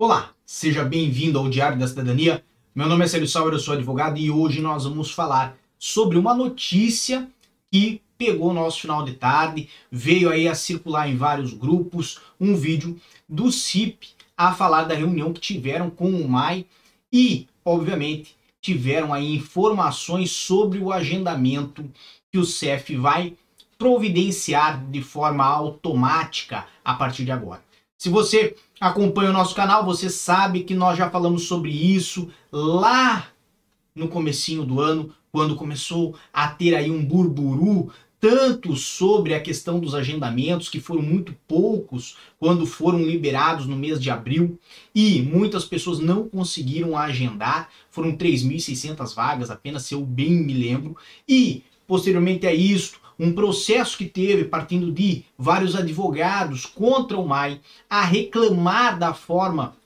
Olá, seja bem-vindo ao Diário da Cidadania. Meu nome é Célio Sauer, eu sou advogado e hoje nós vamos falar sobre uma notícia que pegou nosso final de tarde, veio aí a circular em vários grupos um vídeo do CIP a falar da reunião que tiveram com o MAI e, obviamente, tiveram aí informações sobre o agendamento que o CEF vai providenciar de forma automática a partir de agora. Se você acompanha o nosso canal, você sabe que nós já falamos sobre isso lá no comecinho do ano, quando começou a ter aí um burburu tanto sobre a questão dos agendamentos, que foram muito poucos quando foram liberados no mês de abril, e muitas pessoas não conseguiram agendar, foram 3.600 vagas apenas, se eu bem me lembro, e posteriormente a isto, um processo que teve partindo de vários advogados contra o MAI a reclamar da forma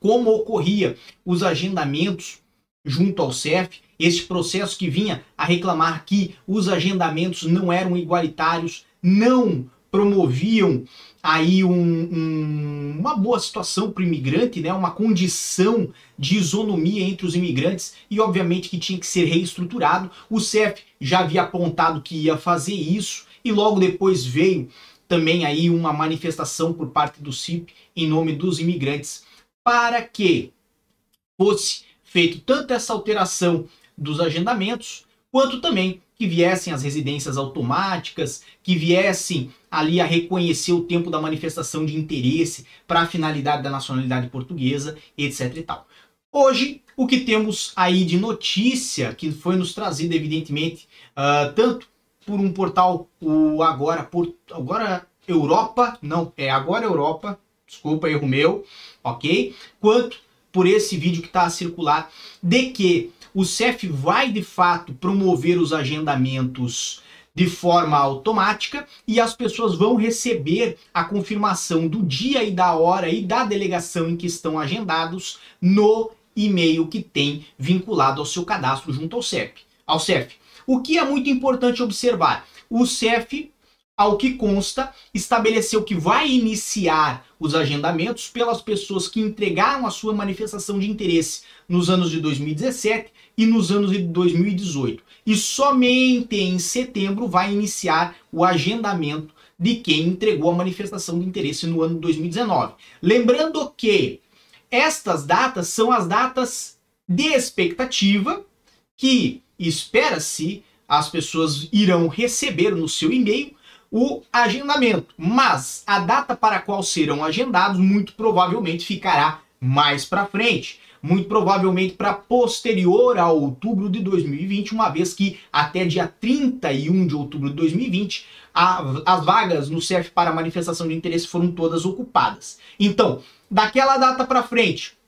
como ocorria os agendamentos junto ao CEF, este processo que vinha a reclamar que os agendamentos não eram igualitários, não promoviam aí um, um, uma boa situação para o imigrante, né? uma condição de isonomia entre os imigrantes e obviamente que tinha que ser reestruturado. O CEF já havia apontado que ia fazer isso e logo depois veio também aí uma manifestação por parte do CIP em nome dos imigrantes para que fosse feito tanto essa alteração dos agendamentos quanto também que viessem as residências automáticas, que viessem ali a reconhecer o tempo da manifestação de interesse para a finalidade da nacionalidade portuguesa, etc e tal. Hoje, o que temos aí de notícia, que foi nos trazido, evidentemente, uh, tanto por um portal, o Agora, por, agora Europa, não, é Agora Europa, desculpa, erro meu, ok? Quanto por esse vídeo que está a circular, de que o CEF vai de fato promover os agendamentos de forma automática e as pessoas vão receber a confirmação do dia e da hora e da delegação em que estão agendados no e-mail que tem vinculado ao seu cadastro junto ao CEF. Ao CEF. O que é muito importante observar? O CEF ao que consta, estabeleceu que vai iniciar os agendamentos pelas pessoas que entregaram a sua manifestação de interesse nos anos de 2017 e nos anos de 2018. E somente em setembro vai iniciar o agendamento de quem entregou a manifestação de interesse no ano de 2019. Lembrando que estas datas são as datas de expectativa que espera-se as pessoas irão receber no seu e-mail o agendamento, mas a data para a qual serão agendados muito provavelmente ficará mais para frente, muito provavelmente para posterior a outubro de 2020, uma vez que até dia 31 de outubro de 2020 a, as vagas no CEF para manifestação de interesse foram todas ocupadas. Então, daquela data para frente,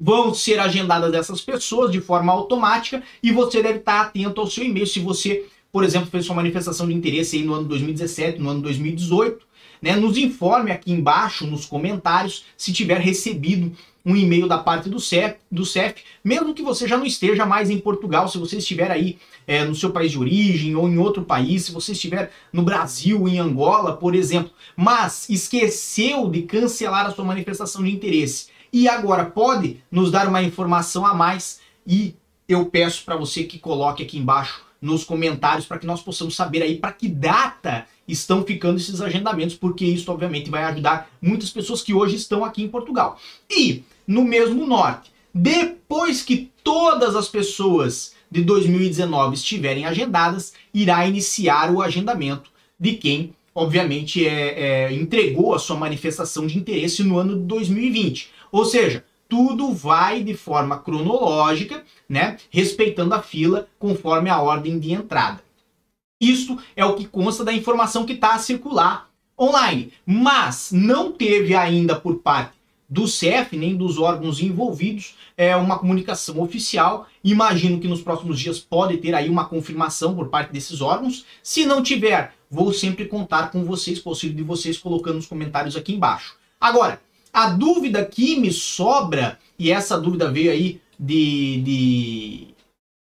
vão ser agendadas essas pessoas de forma automática e você deve estar atento ao seu e-mail. Se você por exemplo, fez sua manifestação de interesse aí no ano 2017, no ano 2018, né? Nos informe aqui embaixo nos comentários se tiver recebido um e-mail da parte do CEF, do CEF, mesmo que você já não esteja mais em Portugal, se você estiver aí é, no seu país de origem ou em outro país, se você estiver no Brasil, em Angola, por exemplo, mas esqueceu de cancelar a sua manifestação de interesse e agora pode nos dar uma informação a mais e eu peço para você que coloque aqui embaixo nos comentários para que nós possamos saber aí para que data estão ficando esses agendamentos, porque isso obviamente vai ajudar muitas pessoas que hoje estão aqui em Portugal. E no mesmo norte, depois que todas as pessoas de 2019 estiverem agendadas, irá iniciar o agendamento de quem obviamente é, é, entregou a sua manifestação de interesse no ano de 2020. Ou seja, tudo vai de forma cronológica, né, respeitando a fila conforme a ordem de entrada. Isso é o que consta da informação que está a circular online, mas não teve ainda por parte do CEF nem dos órgãos envolvidos é uma comunicação oficial. Imagino que nos próximos dias pode ter aí uma confirmação por parte desses órgãos. Se não tiver, vou sempre contar com vocês, com o auxílio de vocês colocando nos comentários aqui embaixo. Agora, a dúvida que me sobra, e essa dúvida veio aí de, de,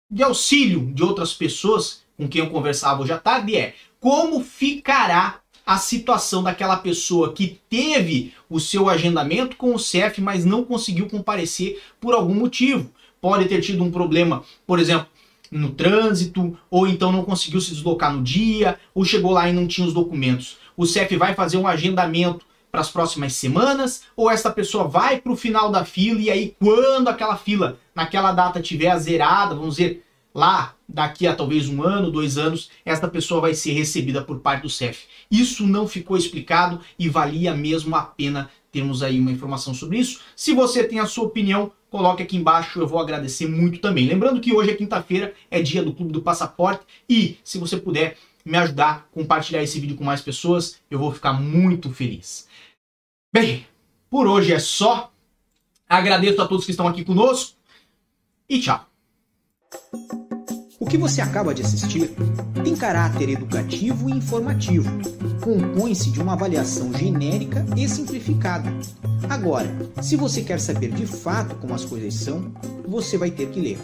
de auxílio de outras pessoas com quem eu conversava hoje à tarde, é como ficará a situação daquela pessoa que teve o seu agendamento com o CEF, mas não conseguiu comparecer por algum motivo. Pode ter tido um problema, por exemplo, no trânsito, ou então não conseguiu se deslocar no dia, ou chegou lá e não tinha os documentos. O CEF vai fazer um agendamento para as próximas semanas, ou essa pessoa vai para o final da fila e aí quando aquela fila naquela data tiver zerada, vamos dizer, lá daqui a talvez um ano, dois anos, esta pessoa vai ser recebida por parte do CEF. Isso não ficou explicado e valia mesmo a pena termos aí uma informação sobre isso. Se você tem a sua opinião, coloque aqui embaixo, eu vou agradecer muito também. Lembrando que hoje é quinta-feira, é dia do Clube do Passaporte e se você puder me ajudar a compartilhar esse vídeo com mais pessoas, eu vou ficar muito feliz. Bem, por hoje é só. Agradeço a todos que estão aqui conosco e tchau. O que você acaba de assistir tem caráter educativo e informativo. Compõe-se de uma avaliação genérica e simplificada. Agora, se você quer saber de fato como as coisas são, você vai ter que ler.